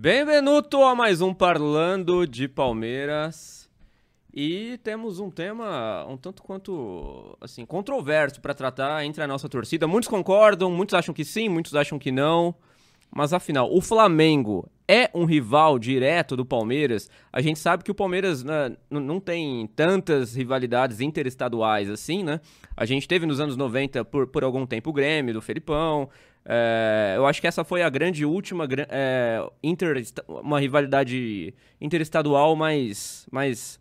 Benvenuto a mais um Parlando de Palmeiras. E temos um tema um tanto quanto assim controverso para tratar entre a nossa torcida. Muitos concordam, muitos acham que sim, muitos acham que não. Mas afinal, o Flamengo é um rival direto do Palmeiras? A gente sabe que o Palmeiras né, não tem tantas rivalidades interestaduais assim, né? A gente teve nos anos 90 por, por algum tempo o Grêmio, do Felipão. É, eu acho que essa foi a grande última é, inter, uma rivalidade interestadual mais, mais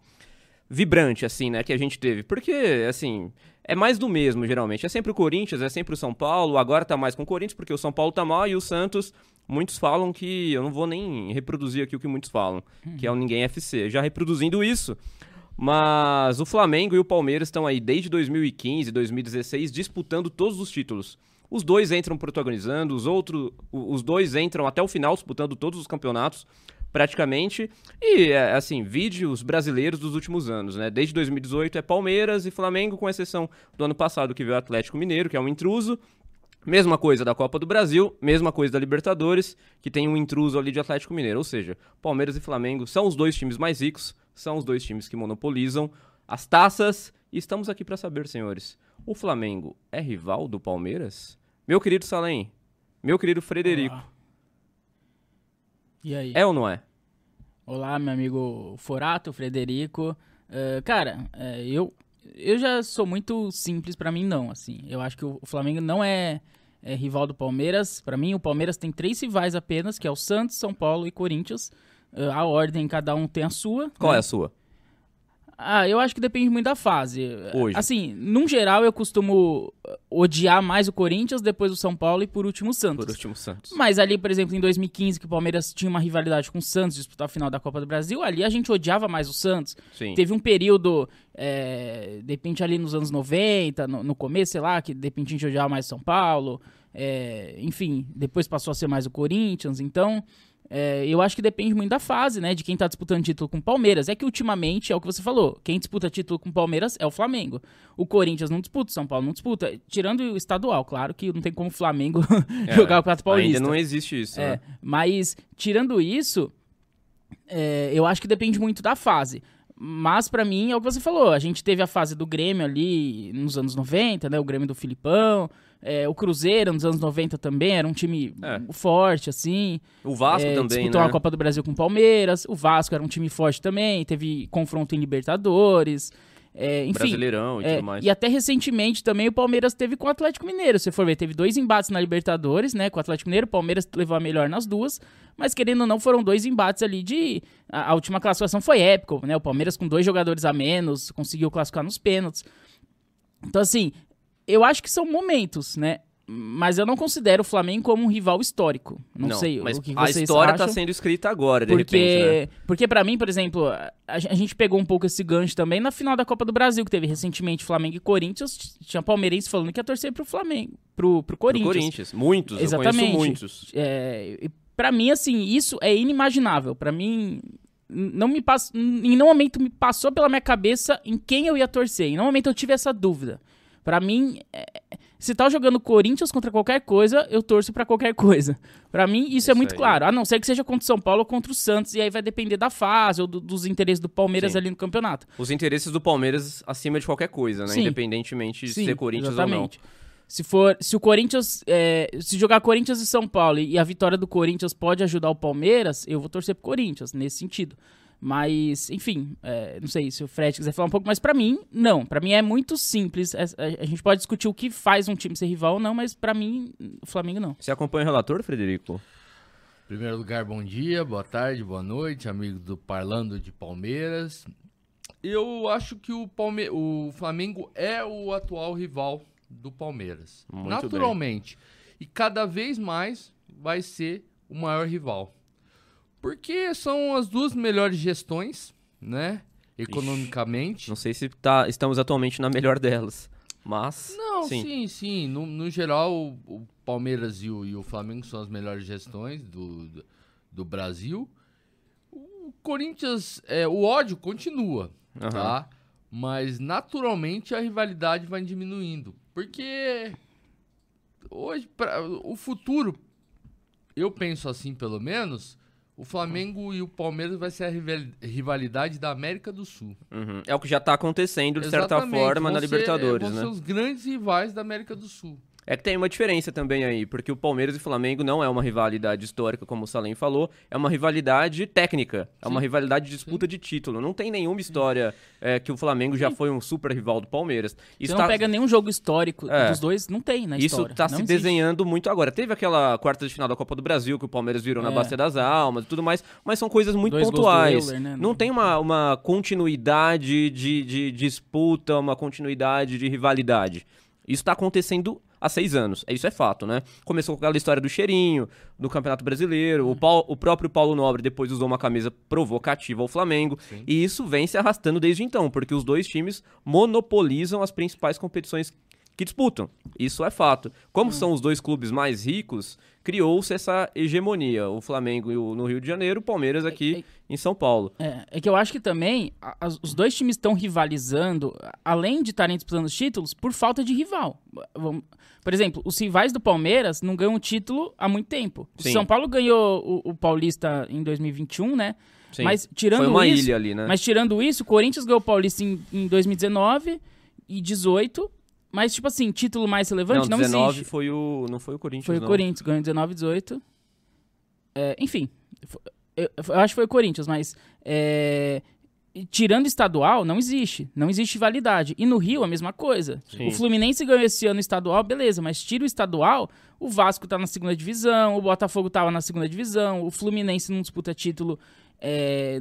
vibrante, assim, né? Que a gente teve. Porque, assim, é mais do mesmo, geralmente. É sempre o Corinthians, é sempre o São Paulo. Agora tá mais com o Corinthians, porque o São Paulo tá mal e o Santos. Muitos falam que. Eu não vou nem reproduzir aqui o que muitos falam, que é o Ninguém FC. Já reproduzindo isso. Mas o Flamengo e o Palmeiras estão aí desde 2015, 2016 disputando todos os títulos. Os dois entram protagonizando, os outros, os dois entram até o final disputando todos os campeonatos praticamente. E, é, assim, vídeos brasileiros dos últimos anos, né? Desde 2018 é Palmeiras e Flamengo, com exceção do ano passado que veio o Atlético Mineiro, que é um intruso. Mesma coisa da Copa do Brasil, mesma coisa da Libertadores, que tem um intruso ali de Atlético Mineiro. Ou seja, Palmeiras e Flamengo são os dois times mais ricos, são os dois times que monopolizam as taças. E estamos aqui para saber, senhores, o Flamengo é rival do Palmeiras? Meu querido Salem, meu querido Frederico. Olá. E aí? É ou não é? Olá, meu amigo Forato, Frederico. Uh, cara, uh, eu, eu já sou muito simples para mim, não. Assim, eu acho que o, Flamengo não é, é rival do Palmeiras. Para mim, o Palmeiras tem três rivais apenas, que é o Santos, São Paulo e Corinthians. Uh, a ordem, cada um tem a sua. Qual né? é a sua? Ah, eu acho que depende muito da fase. Hoje. Assim, num geral, eu costumo odiar mais o Corinthians, depois o São Paulo e por último o Santos. Por último o Santos. Mas ali, por exemplo, em 2015, que o Palmeiras tinha uma rivalidade com o Santos, disputar a final da Copa do Brasil, ali a gente odiava mais o Santos. Sim. Teve um período, é, de repente ali nos anos 90, no, no, começo, sei lá, que de repente a gente odiava mais o São Paulo. É, enfim, depois passou a ser mais o Corinthians. Então, é, eu acho que depende muito da fase, né? De quem tá disputando título com o Palmeiras. É que ultimamente, é o que você falou, quem disputa título com o Palmeiras é o Flamengo. O Corinthians não disputa, o São Paulo não disputa. Tirando o estadual, claro que não tem como o Flamengo é, jogar o Campeonato Paulista. Ainda não existe isso, é, né? Mas, tirando isso, é, eu acho que depende muito da fase. Mas para mim é o que você falou. A gente teve a fase do Grêmio ali nos anos 90, né? O Grêmio do Filipão. É, o Cruzeiro nos anos 90 também era um time é. forte, assim. O Vasco é, também, disputou né? a Copa do Brasil com o Palmeiras. O Vasco era um time forte também. Teve confronto em Libertadores. É, enfim, Brasileirão e é, tudo mais. E até recentemente também o Palmeiras teve com o Atlético Mineiro. Se for ver, teve dois embates na Libertadores, né? Com o Atlético Mineiro. O Palmeiras levou a melhor nas duas. Mas querendo ou não, foram dois embates ali de. A, a última classificação foi épica, né? O Palmeiras com dois jogadores a menos conseguiu classificar nos pênaltis. Então, assim, eu acho que são momentos, né? Mas eu não considero o Flamengo como um rival histórico. Não, não sei mas o que a vocês história está sendo escrita agora, de porque, repente, né? Porque para mim, por exemplo, a, a, gente pegou um pouco esse gancho também na final da Copa do Brasil, que teve recentemente Flamengo e Corinthians. Tinha palmeirense falando que ia torcer pro Flamengo, pro, pro Corinthians. Pro Corinthians, muitos, Exatamente. muitos. É, para mim, assim, isso é inimaginável. para mim, não me pass... em nenhum momento me passou pela minha cabeça em quem eu ia torcer. Em nenhum momento eu tive essa dúvida. Para mim, é... se tá jogando Corinthians contra qualquer coisa, eu torço para qualquer coisa. Para mim, isso, isso, é muito aí. claro. A não ser que seja contra o São Paulo ou contra o Santos, e aí vai depender da fase ou do, dos interesses do Palmeiras Sim. ali no campeonato. Os interesses do Palmeiras acima de qualquer coisa, né? Sim. Independentemente de Sim, ser Corinthians exatamente. ou não. Se for, se o Corinthians, é, se jogar Corinthians e São Paulo e a vitória do Corinthians pode ajudar o Palmeiras, eu vou torcer pro Corinthians nesse sentido. Mas, enfim, é, não sei se o Fred quiser falar um pouco, mas para mim, não. Para mim é muito simples. É, a, a, gente pode discutir o que faz um time ser rival ou não, mas para mim, o Flamengo não. Você acompanha o relator, Frederico? Em primeiro lugar, bom dia, boa tarde, boa noite, amigo do Parlando de Palmeiras. Eu acho que o, Palme o Flamengo é o atual rival do Palmeiras. Muito Naturalmente. Bem. E cada vez mais vai ser o maior rival. Porque são as duas melhores gestões, né? Economicamente. Ixi, não sei se tá, estamos atualmente na melhor delas. Mas. Não, sim, sim. sim. No, no, geral, o, o Palmeiras e o, e o, Flamengo são as melhores gestões do, do, do Brasil. O Corinthians. É, o ódio continua, uhum. tá? Mas naturalmente a rivalidade vai diminuindo. Porque hoje, pra, o futuro, eu penso assim pelo menos, o Flamengo e o Palmeiras vai ser a rival- rivalidade da América do Sul. Uhum. É o que já tá acontecendo, de certa Exatamente, forma, na vão ser- Libertadores, vão né? ser os grandes rivais da América do Sul. É que tem uma diferença também aí, porque o Palmeiras e o Flamengo não é uma rivalidade histórica, como o Salem falou, é uma rivalidade técnica, é uma Sim. rivalidade de disputa de título. Não tem nenhuma história é, que o Flamengo já foi um super rival do Palmeiras. Você Isso não tá- pega nenhum jogo histórico É. dos dois, não tem na Isso tá Não se existe. desenhando muito agora. Teve aquela quarta de final da Copa do Brasil que o Palmeiras virou na É. Bacia das Almas e tudo mais, mas são coisas muito Dois pontuais. Euler, né? Não tem uma, uma continuidade de, de disputa, uma continuidade de rivalidade. Isso tá acontecendo há seis anos. Isso é fato, né? Começou com aquela história do cheirinho, do Campeonato Brasileiro. O, Pau- o próprio Paulo Nobre depois usou uma camisa provocativa ao Flamengo. Sim. E isso vem se arrastando desde então, porque os dois times monopolizam as principais competições que disputam. Isso é fato. Como são os dois clubes mais ricos, criou-se essa hegemonia. O Flamengo o- no Rio de Janeiro, o Palmeiras aqui em São Paulo. É, é que eu acho que também a- os dois times estão rivalizando, além de estarem disputando os títulos, por falta de rival. Por exemplo, os rivais do Palmeiras não ganham o título há muito tempo. O Sim. São Paulo ganhou o, o Paulista em 2021, né? Sim. Mas tirando Foi uma isso, ilha ali, né? Mas tirando isso, o Corinthians ganhou o Paulista em, em 2019 e 18. Mas, tipo assim, título mais relevante não, 19 existe. foi o não foi o Corinthians, Foi o não. Corinthians, ganhou em 19 18. É, enfim, eu, eu acho que foi o Corinthians, mas é, tirando estadual, não existe. Não existe validade. E no Rio, a mesma coisa. Sim. O Fluminense ganhou esse ano estadual, beleza, mas tira o estadual, o Vasco tá na segunda divisão, o Botafogo tava na segunda divisão, o Fluminense não disputa título é,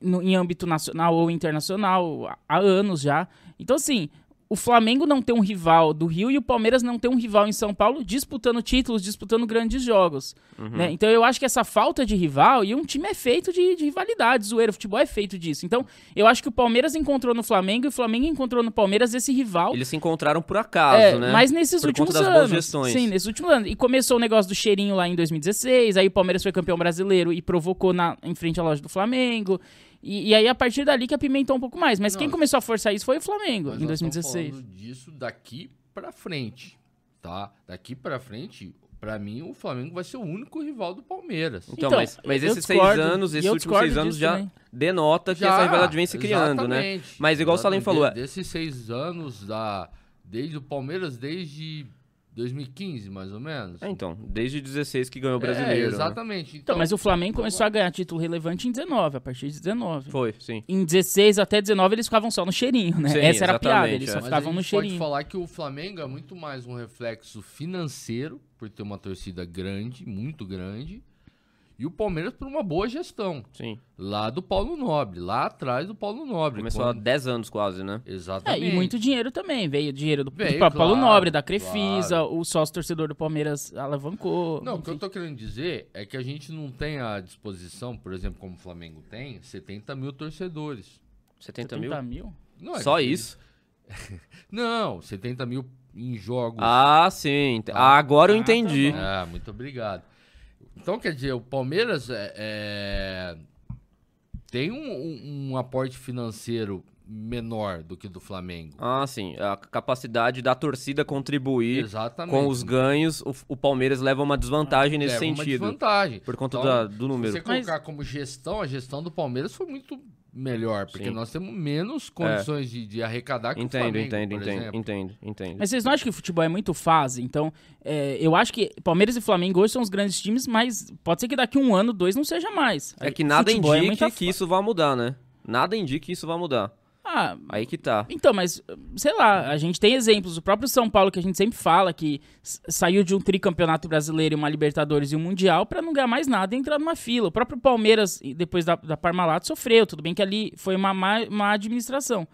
no- em âmbito nacional ou internacional há- há anos já. Então, assim, o Flamengo não tem um rival do Rio e o Palmeiras não tem um rival em São Paulo disputando títulos, disputando grandes jogos. Uhum. né? Então eu acho que essa falta de rival, e um time é feito de, de rivalidade, zoeira, o futebol é feito disso. Então eu acho que o Palmeiras encontrou no Flamengo e o Flamengo encontrou no Palmeiras esse rival. Eles se encontraram por acaso, É, né? Mas nesses Por últimos anos. Sim, nesses últimos anos. E começou o negócio do cheirinho lá em 2016, aí o Palmeiras foi campeão brasileiro e provocou na, em frente à loja do Flamengo. E, e aí, a partir dali que apimentou um pouco mais. Mas Não, quem começou a forçar isso foi o Flamengo, em nós estamos 2016. falando disso daqui pra frente, tá? Daqui pra frente, pra mim, o Flamengo vai ser o único rival do Palmeiras. Então, Então, mas, mas esses seis discordo, anos, e esses últimos seis anos já também. denota que essa rivalidade vem se criando, né? exatamente. Mas igual o Salem Exatamente. falou, De- é- desses seis anos, da, desde o Palmeiras, desde 2015, mais ou menos. É, então, desde 16 que ganhou o É, brasileiro. né? exatamente. Então, Então, mas o Flamengo começou a ganhar título relevante em 19, a partir de 19. Foi, sim. Em 16 até 19 eles ficavam só no cheirinho, né? Sim, Essa era a piada, eles é. só mas ficavam no gente pode cheirinho. falar que o Flamengo é muito mais um reflexo financeiro, por ter uma torcida grande, muito grande, e o Palmeiras por uma boa gestão. Sim. Lá do Paulo Nobre, lá atrás do Paulo Nobre. Começou quando- há 10 anos quase, né? É, Exatamente. e muito dinheiro também, veio dinheiro do, do Veio, Paulo claro, Nobre, da Crefisa, claro. o sócio torcedor do Palmeiras alavancou. Não, o que eu enfim. tô querendo dizer é que a gente não tem à disposição, por exemplo, como o Flamengo tem, 70 mil torcedores. 70 mil? 70 mil? Não é Só que- isso? Não, 70 mil em jogos. Ah, sim. Ah, agora eu Ah, tá entendi. Ah, muito obrigado. Então, quer dizer, o Palmeiras é, é, tem um, um- um aporte financeiro menor do que do Flamengo. Ah, sim. A capacidade da torcida contribuir Exatamente. com os ganhos, o, o Palmeiras leva uma desvantagem nesse Leva uma sentido. desvantagem. Por conta Então, da- do Se número. você colocar como gestão, a gestão do Palmeiras foi muito melhor, porque Sim. nós temos menos condições de, de arrecadar que o Entendo, Flamengo, entendo, por entendo, exemplo. entendo, entendo. Mas vocês não acham que o futebol é muito fase? Então, é, eu acho que Palmeiras e Flamengo hoje são os grandes times, mas pode ser que daqui um ano, dois não seja mais. É que nada Futebol é que isso vai mudar, né? Nada indica que isso vai mudar. Ah, Aí que tá. Então, mas, sei lá, a gente tem exemplos. O próprio São Paulo, que a gente sempre fala, que saiu de um tricampeonato brasileiro, e uma Libertadores e um Mundial pra não ganhar mais nada e entrar numa fila. O próprio Palmeiras, depois da, da Parmalat, sofreu. Tudo bem que ali foi uma má, má administração.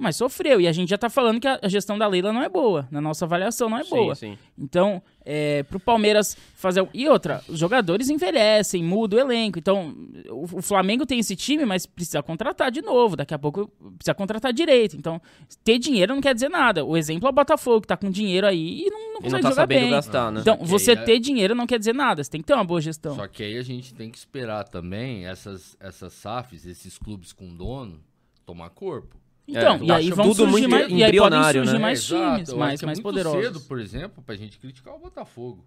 Mas sofreu. E a gente já tá falando que a, gestão da Leila não é boa. Na nossa avaliação, não é boa. Sim, sim. Então, é, pro Palmeiras fazer. E outra, os jogadores envelhecem, muda o elenco. Então, o, o Flamengo tem esse time, mas precisa contratar de novo. Daqui a pouco precisa contratar direito. Então, ter dinheiro não quer dizer nada. O exemplo é o Botafogo, que tá com dinheiro aí e não, não E consegue não tá jogar sabendo bem. gastar, né? Então, você é- ter dinheiro não quer dizer nada. Você tem que ter uma boa gestão. Só que aí a gente tem que esperar também essas, essas SAFs, esses clubes com dono, tomar corpo. Então, É, e aí vão tudo surgir mais, e aí podem surgir né? mais É, exato. times, Eu mais, é mais muito poderosos. cedo, por exemplo, pra gente criticar o Botafogo.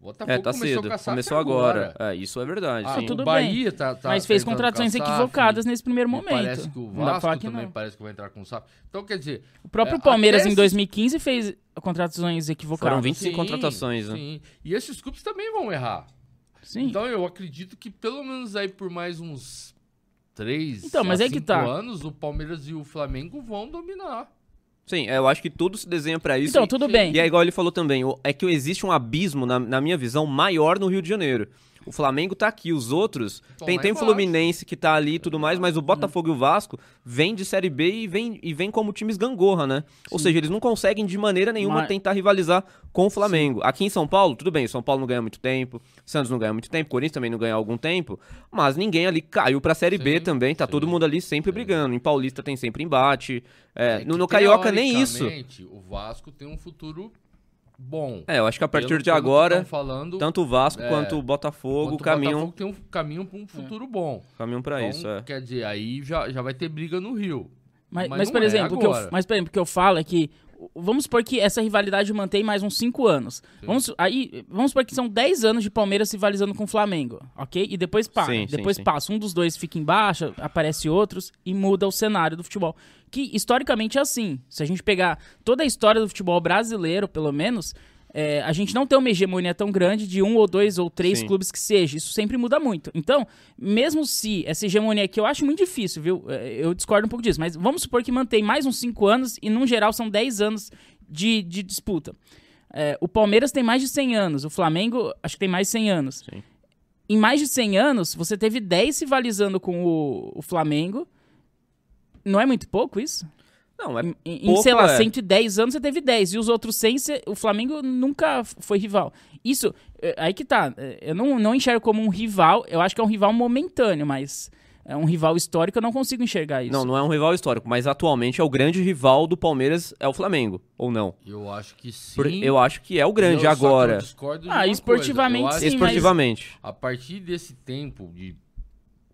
O Botafogo É, tá começou cedo. Começou agora. É, isso é verdade. Ah, sim. tudo Bahia tá, tá Mas fez contratações SAF, equivocadas nesse primeiro momento. Parece que o Vasco que também não. parece que vai entrar com o SAF. Então, quer dizer... O próprio É, Palmeiras em esses- 2015 fez contratações equivocadas. Foram 25 contratações, né? Sim. E esses clubes também vão errar. Sim. Então eu acredito que pelo menos aí por mais uns três Então, mas a é que cinco tá. anos, o Palmeiras e o Flamengo vão dominar. Sim, é, eu acho que tudo se desenha pra isso. então, e- tudo bem. E é igual ele falou também, é que existe um abismo, na, na minha visão, maior no Rio de Janeiro. O Flamengo tá aqui, os outros. Tem tem o. Fluminense que tá ali e tudo mais, mas o Botafogo e o Vasco vêm de Série B e vêm e vem como times gangorra, né? Ou seja, eles não conseguem de maneira nenhuma Mas- tentar rivalizar com o Flamengo. Aqui em São Paulo, tudo bem, São Paulo não ganha muito tempo, Santos não ganha muito tempo, Corinthians também não ganha algum tempo, mas ninguém ali caiu pra Série B Sim, também, tá sim. todo mundo ali sempre brigando. Em Paulista tem sempre embate. é, É no, no Carioca nem isso. O Vasco tem um futuro bom. É, eu acho que a partir Pelo- de agora, falando, tanto o Vasco É. quanto o Botafogo quanto o caminham, Botafogo tem um caminho para um futuro bom. caminham pra Então, isso. É. Quer dizer, aí já, já vai ter briga no Rio. Mas, Mas mas, por é exemplo, o que eu, mas, por exemplo, o que eu falo é que. Vamos supor que essa rivalidade mantém mais uns 5 anos. Vamos, aí, vamos supor que são 10 anos de Palmeiras rivalizando com o Flamengo, ok? E depois para. Sim, sim, depois sim. passa. Um dos dois fica embaixo, aparece outros e muda o cenário do futebol. Que historicamente é assim. Se a gente pegar toda a história do futebol brasileiro, pelo menos, é, a gente não tem uma hegemonia tão grande de um ou dois ou três Sim. clubes que seja. Isso sempre muda muito. Então, mesmo se essa hegemonia que eu acho muito difícil, viu? É, Eu discordo um pouco disso, mas vamos supor que mantém mais uns 5 anos e, num geral, são 10 anos de, de disputa. É, o Palmeiras tem mais de 100 anos, o Flamengo acho que tem mais de 100 anos. Sim. Em mais de 100 anos, você teve 10 rivalizando com o, o Flamengo. Não é muito pouco isso? Não, é Em, em, pouco, sei lá, é. 110 anos você teve 10. E os outros 100, você- o Flamengo nunca foi rival. Isso, é, aí que tá. é, Eu não, não enxergo como um rival. Eu acho que é um rival momentâneo, mas é um rival histórico, eu não consigo enxergar isso. Não, não é um rival histórico, mas atualmente é o grande rival do Palmeiras é o Flamengo, ou não? Eu acho que sim. Por- eu acho que é o grande Eu- só que eu agora, discordo de Ah, uma coisa. esportivamente, sim, esportivamente. A partir desse tempo de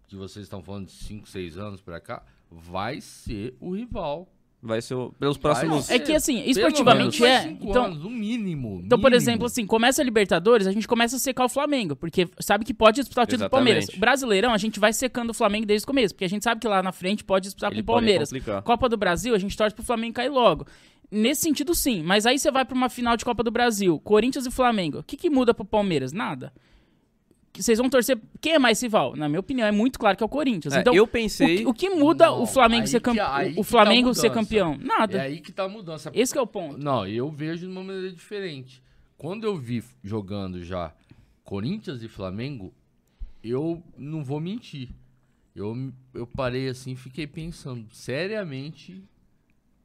que vocês estão falando de 5, 6 anos pra cá, vai ser o rival. Vai ser o- pelos próximos. ser. É que assim, esportivamente menos é. Então, anos, no mínimo. Então, por mínimo. exemplo, assim, começa a Libertadores, a gente começa a secar o Flamengo, porque sabe que pode disputar o título do. Palmeiras. O Brasileirão, a gente vai secando o Flamengo desde o começo, porque a gente sabe que lá na frente pode disputar Ele com o Palmeiras. Copa do Brasil, a gente torce pro Flamengo cair logo. Nesse sentido, sim. Mas aí você vai pra uma final de Copa do Brasil, Corinthians e Flamengo. O que, que muda pro Palmeiras? Nada. Vocês vão torcer. Quem é mais rival? Na minha opinião, é muito claro que é o Corinthians. É, então, eu o pensei. que, o que muda Não, o Flamengo ser que O tá Flamengo a ser campeão? Nada. É aí que tá a mudança. Esse que é o ponto. Não, eu vejo de uma maneira diferente. Quando eu vi jogando já Corinthians e Flamengo, eu não vou mentir. Eu, eu parei assim, fiquei pensando seriamente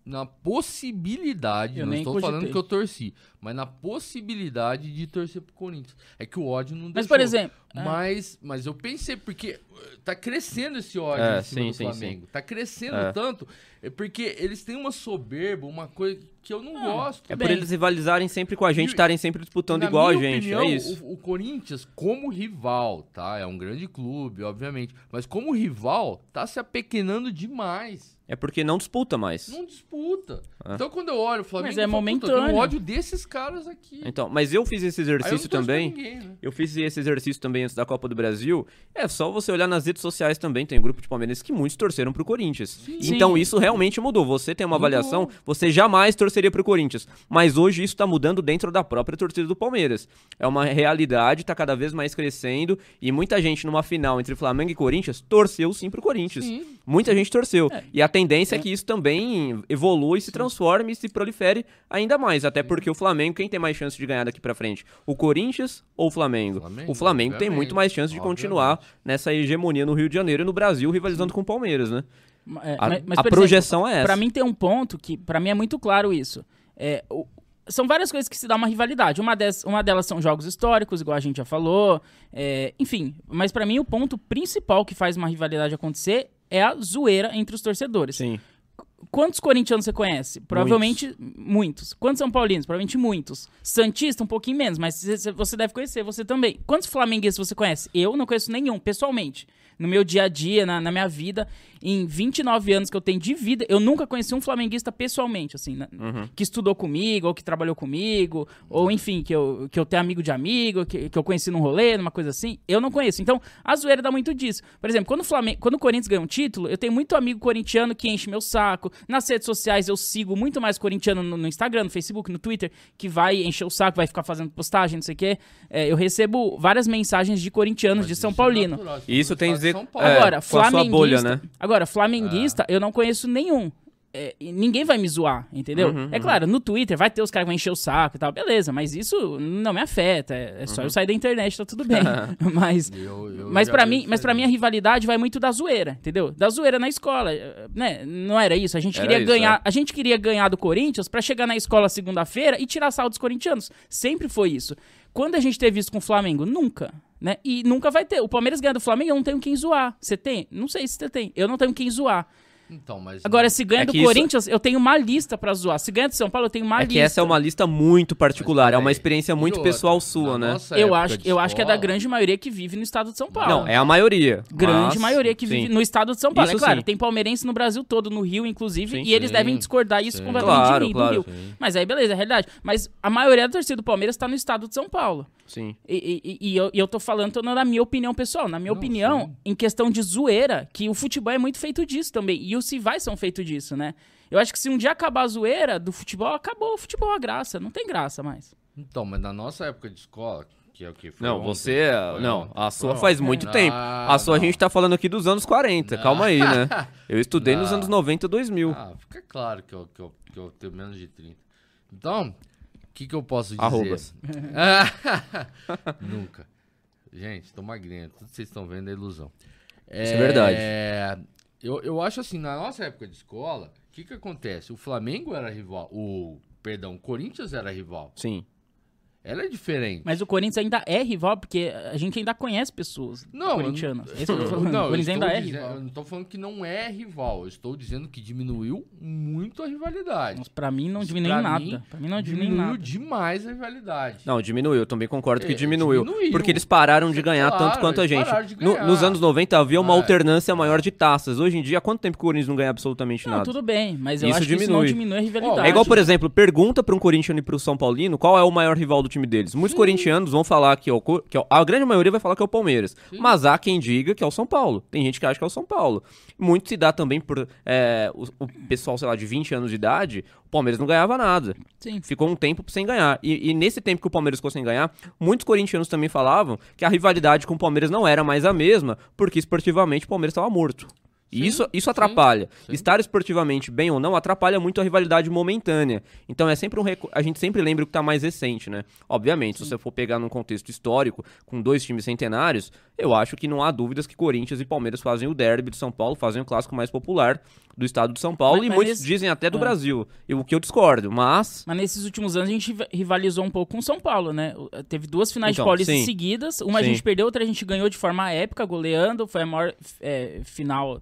na possibilidade, Eu não nem estou cogitei. falando que eu torci, mas na possibilidade de torcer pro Corinthians. É que o ódio não Mas, deixou. por exemplo. é. Mas, mas eu pensei, porque uh, tá crescendo esse ódio É, em cima sim, do sim, Flamengo. Tá crescendo É. tanto, é porque eles têm uma soberba, uma coisa que eu não Ah, gosto. É bem. por eles rivalizarem sempre com a gente, estarem sempre disputando igual a gente. opinião, é isso. O, o Corinthians, como rival, tá? É um grande clube, obviamente. Mas como rival, tá se apequenando demais. É porque não disputa mais. Não disputa. É. Então quando eu olho o Flamengo, Mas é "Puta, eu momentâneo. ódio desses caras aqui. Então, mas eu fiz esse Aí eu não exercício também. ninguém, né? Eu fiz esse exercício também antes da Copa do Brasil. É só você olhar nas redes sociais também. Tem um grupo de palmeirenses que muitos torceram pro Corinthians. Sim. Então isso realmente mudou. Você tem uma Mudou. avaliação, você jamais torceria pro Corinthians. Mas hoje isso tá mudando dentro da própria torcida do Palmeiras. É uma realidade, tá cada vez mais crescendo. E muita gente numa final entre Flamengo e Corinthians torceu sim pro Corinthians. Sim. Muita gente torceu. E a tendência é que isso também evolua e se transforme e se prolifere ainda mais. Até porque o Flamengo, quem tem mais chance de ganhar daqui pra frente? O Corinthians ou o Flamengo? Flamengo, o Flamengo tem muito mais chance de continuar obviamente. nessa hegemonia no Rio de Janeiro e no Brasil, rivalizando com o Palmeiras, né? É, A, mas- mas, a projeção é essa. Pra mim tem um ponto que, pra mim é muito claro isso. É, o- são várias coisas que se dá uma rivalidade. Uma, des- uma delas são jogos históricos, igual a gente já falou. é, enfim, mas pra mim o ponto principal que faz uma rivalidade acontecer é a zoeira entre os torcedores. Sim. quantos corintianos você conhece? Provavelmente muitos. Quantos são paulinos? Provavelmente muitos. Santista, um pouquinho menos, mas você deve conhecer, você também. Quantos flamenguistas você conhece? Eu não conheço nenhum, pessoalmente. No meu dia a dia, na, na minha vida, em 29 anos que eu tenho de vida, eu nunca conheci um flamenguista pessoalmente, assim, né? que estudou comigo, ou que trabalhou comigo, ou enfim, que eu, que eu tenho amigo de amigo, que, que eu conheci num rolê, numa coisa assim. Eu não conheço. Então, a zoeira dá muito disso. Por exemplo, quando o, Flamengo, quando o Corinthians ganha um título, eu tenho muito amigo corintiano que enche meu saco. Nas redes sociais eu sigo muito mais corintiano no, no Instagram, no Facebook, no Twitter, que vai encher o saco, vai ficar fazendo postagem, não sei o quê. É, eu recebo várias mensagens de corintianos, de São Paulino. Isso tem São Paulo. É, Agora, com a sua flamenguista. bolha, né? Agora, flamenguista, eu não conheço nenhum. É, ninguém vai me zoar, entendeu? Uhum, é claro, no Twitter vai ter os caras que vão encher o saco e tal, beleza, mas isso não me afeta. É, é só Uhum. eu sair da internet, tá tudo bem. mas. Eu- eu Mas vejo mim, mas para mim a rivalidade vai muito da zoeira, entendeu? Da zoeira na escola, né? Não era isso. A gente Era queria isso, ganhar, é. a gente queria ganhar do Corinthians pra chegar na escola segunda-feira e tirar sal dos corintianos. Sempre foi isso. Quando a gente teve isso com o Flamengo, nunca, né? E nunca vai ter. O Palmeiras ganha do Flamengo, eu não tenho quem zoar. Você tem? Não sei se você tem. Eu não tenho quem zoar. Então, mas. Agora, se ganha É do que isso- Corinthians, eu tenho uma lista pra zoar. Se ganha do São Paulo, eu tenho uma É lista. que essa é uma lista muito particular, é uma experiência muito outra, pessoal sua, né? nossa Eu acho, eu acho que é da grande maioria que vive no estado de São Paulo. Não, é a maioria. grande mas- maioria que sim. vive no estado de São Paulo. Isso é claro, sim. tem palmeirense no Brasil todo, no Rio, inclusive, Sim, e eles sim. devem discordar isso Sim. completamente Claro, de mim, claro. do Rio. Mas aí, beleza, é realidade. Mas a maioria da torcida do Palmeiras tá no estado de São Paulo. Sim. E, e- e eu, e eu tô falando tô na minha opinião pessoal. Na minha Não, opinião, sim. em questão de zoeira, que o futebol é muito feito disso também. E os rivais são feitos disso, né? Eu acho que se um dia acabar a zoeira do futebol, acabou o futebol, a graça. Não tem graça mais. Então, mas na nossa época de escola, que é o que foi Não, ontem, você. foi Não, ontem, a foi sua ontem. faz muito Ah, tempo. A sua a não. gente tá falando aqui dos anos 40. Calma aí, né? Eu estudei nos Não. anos 90, 2000. Ah, fica claro que eu, que eu, que eu tenho menos de 30. Então, o que, que eu posso dizer? Arrobas. Nunca. Gente, tô magrinho. Tudo que vocês estão vendo é ilusão. Isso é verdade. Eu, eu acho assim, na nossa época de escola, o que que acontece? O Flamengo era rival. O, perdão, o Corinthians era rival. Sim. Ela é diferente. Mas o Corinthians ainda é rival, porque a gente ainda conhece pessoas Não, corintianas. eu- É isso que eu tô falando. Não, o eu Corinthians estou ainda é dizendo- rival. Eu não tô falando que não é rival. Eu estou dizendo que diminuiu muito a rivalidade. Mas pra mim não Isso diminui pra nada. mim, pra mim não diminui Diminuiu nada. demais a rivalidade. Não, diminuiu. Eu também concordo que É, diminuiu, diminuiu. Porque eles pararam de ganhar Claro, tanto quanto a gente. No- nos anos 90 havia uma É. alternância maior de taças. Hoje em dia, há quanto tempo que o Corinthians não ganha absolutamente Não, nada? tudo bem, mas eu Isso acho que isso não diminui. diminui a rivalidade. É igual, por exemplo, pergunta pra um corintiano e pro São Paulino qual é o maior rival do time deles. Muitos corintianos vão falar que é o, que é a grande maioria vai falar que é o Palmeiras. Mas há quem diga que é o São Paulo. Tem gente que acha que é o São Paulo. Muito se dá também por é, o, o pessoal, sei lá, de 20 anos de idade, o Palmeiras não ganhava nada. Sim. Ficou um tempo sem ganhar. E, e nesse tempo que o Palmeiras ficou sem ganhar, muitos corintianos também falavam que a rivalidade com o Palmeiras não era mais a mesma, porque esportivamente o Palmeiras estava morto. E isso, isso atrapalha. Estar esportivamente bem ou não atrapalha muito a rivalidade momentânea. Então é sempre um recu- a gente sempre lembra o que tá mais recente, né? Obviamente, se você for pegar num contexto histórico, com dois times centenários, eu acho que não há dúvidas que Corinthians e Palmeiras fazem o derby de São Paulo, fazem o clássico mais popular do estado de São Paulo Mas- e mas muitos dizem até do É. Brasil. O que eu discordo, mas Mas nesses últimos anos a gente riva- rivalizou um pouco com São Paulo, né? Teve duas finais Então, de Paulista sim. seguidas. Uma a Sim. gente perdeu, outra a gente ganhou de forma épica, goleando. Foi a maior é, final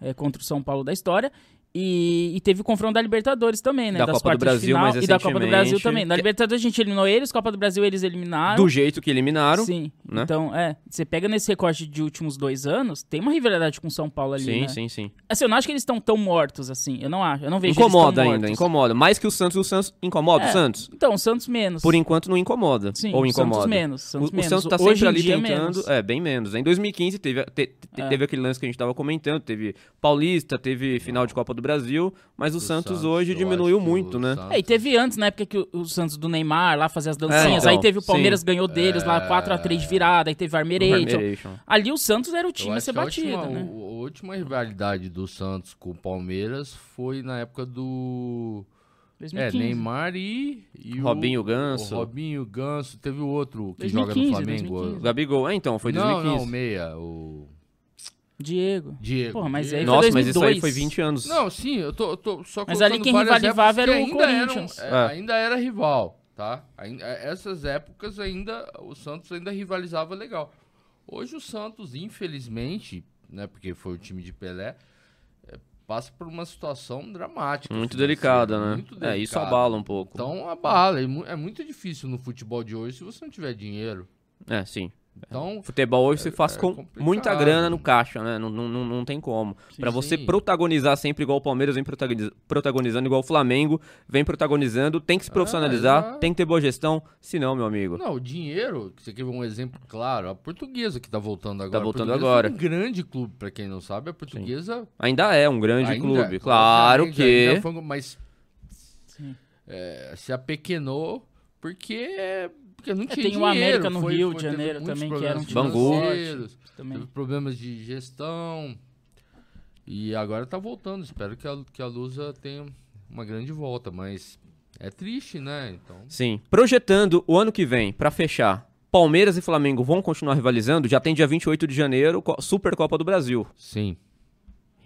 é, contra o São Paulo da história. E, e teve o confronto da Libertadores também, né? Da das Copa do Brasil, final, mais E da Copa do Brasil também. Na Libertadores a gente eliminou eles, Copa do Brasil eles eliminaram. do jeito que eliminaram. Sim. né? Então, é. Você pega nesse recorte de últimos dois anos, tem uma rivalidade com o São Paulo ali. Sim, né? sim, sim. Assim, eu não acho que eles estão tão mortos assim. Eu não acho. Eu não vejo Incomoda ainda, mortos. incomoda. Mais que o Santos, o Santos incomoda É, o Santos. Então, o Santos menos. Por enquanto não incomoda. Sim, ou o incomoda. Santos menos. O, Santos o menos. Santos tá Hoje sempre em ali dia, tentando. menos. É, bem menos. Em 2015 teve, te- te- É. teve aquele lance que a gente tava comentando, teve Paulista, teve final de Copa do Brasil, mas o, O Santos, Santos, hoje diminuiu muito, o né? Santos- É, e teve antes, na época que o, o Santos do Neymar lá fazia as dancinhas. É, aí então, teve o Palmeiras sim. ganhou deles lá 4x3 de virada. Aí teve o Armeration. Ali o Santos era o Eu time a ser que a batido, última, né? o- a última rivalidade do Santos com o Palmeiras foi na época do. É, 2015. Neymar e. e o- Robinho Ganso. O Robinho Ganso. Teve o outro que 2015, joga no Flamengo. 2015. O Gabigol, é, então, foi Não, 2015. não, o meia. O. Diego. Diego. Porra, mas aí Diego. foi Nossa, mas isso aí 2002. foi 20 anos. Não, sim, eu tô, eu tô só Mas ali quem rivalizava era o ainda Corinthians. é, É. Ainda era rival, tá? É, essas épocas ainda, o Santos ainda rivalizava legal. Hoje o Santos, infelizmente, né, porque foi o time de Pelé, é, passa por uma situação dramática. Muito delicada, né? muito É, isso delicada. abala um pouco. Então abala. É é muito difícil no futebol de hoje se você não tiver dinheiro. É, sim. Então, Futebol hoje se faz é com muita grana no caixa, né? Não, não, não, tem como. Pra você sim. protagonizar sempre igual o Palmeiras vem protagoniz- protagonizando, igual o Flamengo vem protagonizando, tem que se profissionalizar, exato. tem que ter boa gestão, senão, meu amigo. não, o dinheiro, você quer um exemplo claro, a portuguesa que tá voltando agora. Tá voltando agora. foi Um grande clube, pra quem não sabe, a portuguesa Ainda é um grande ainda- clube, claro que. ainda foi mas Sim. é, se apequenou porque, porque não É, tinha tem o dinheiro. América no foi- Rio de Janeiro também, que era um Também. Teve problemas de gestão. E agora tá voltando. Espero que a, que a Lusa tenha uma grande volta, mas é triste, né? Então. Sim. Projetando o ano que vem, pra fechar, Palmeiras e Flamengo vão continuar rivalizando? Já tem dia 28 de janeiro, Co- Supercopa do Brasil. Sim.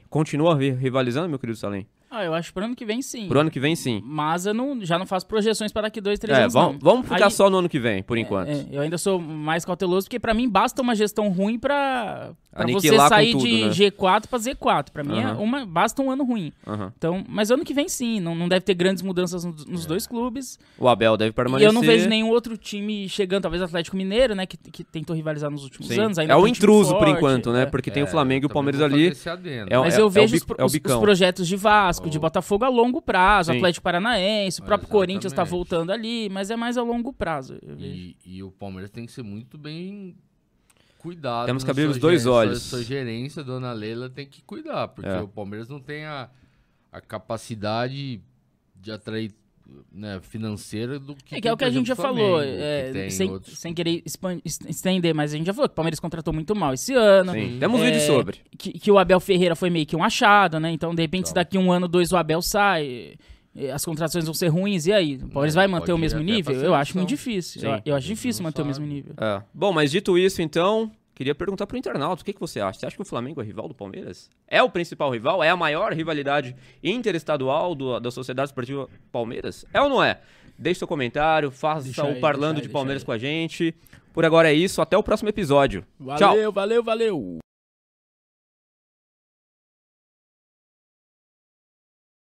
Continua ri- rivalizando, meu querido Salim? Ah, eu acho que pro ano que vem sim. Pro ano que vem, sim. Mas eu não, já não faço projeções para daqui dois, três É, anos. vamos, não. vamos ficar Aí- só no ano que vem, por enquanto. É, eu ainda sou mais cauteloso, porque pra mim basta uma gestão ruim pra, pra você sair tudo, de né? G4 pra Z4. Pra mim, é Aham. uma, basta um ano ruim. Aham. Então, mas ano que vem sim, não, não deve ter grandes mudanças nos, É. nos dois clubes. O Abel deve E permanecer. eu não vejo nenhum outro time chegando, talvez Atlético Mineiro, né, que, que tentou rivalizar nos últimos Sim. anos. ainda É o um intruso, por forte, enquanto, né? é. Porque tem o É, Flamengo e o Palmeiras ali. É Mas eu o vejo os, é os- projetos de Vasco, de Oh. Botafogo a longo prazo, Sim. Atlético Paranaense, o próprio Exatamente. Corinthians tá voltando ali, mas é mais a longo prazo. eu vejo. E, e o Palmeiras tem que ser muito bem cuidado. Temos que abrir os dois gerência. olhos. Sua, sua gerência, dona Leila, tem que cuidar, porque É. o Palmeiras não tem a, a capacidade de atrair né, financeira do que É que é o que a gente já falou, Flamengo, que é, sem, outros- sem querer estender, mas a gente já falou que o Palmeiras contratou muito mal esse ano. Sim. Temos É, vídeo sobre. Que, que o Abel Ferreira foi meio que um achado, né? Então, de repente, se Tá. daqui um ano, dois, o Abel sai, as contratações vão ser ruins, e aí? O Palmeiras É, vai manter o mesmo nível? Eu acho muito difícil. Sim. Eu, eu acho difícil manter o mesmo sabe. nível. É. Bom, mas dito isso, então, queria perguntar pro internauta, o que, que você acha? Você acha que o Flamengo é rival do Palmeiras? É o principal rival? É a maior rivalidade interestadual do- da Sociedade Esportiva Palmeiras? É ou não é? Deixe seu comentário, faça Deixa o aí, Parlando deixa de deixa Palmeiras aí. com a gente. Por agora é isso, até o próximo episódio. Tchau! Valeu, valeu, valeu!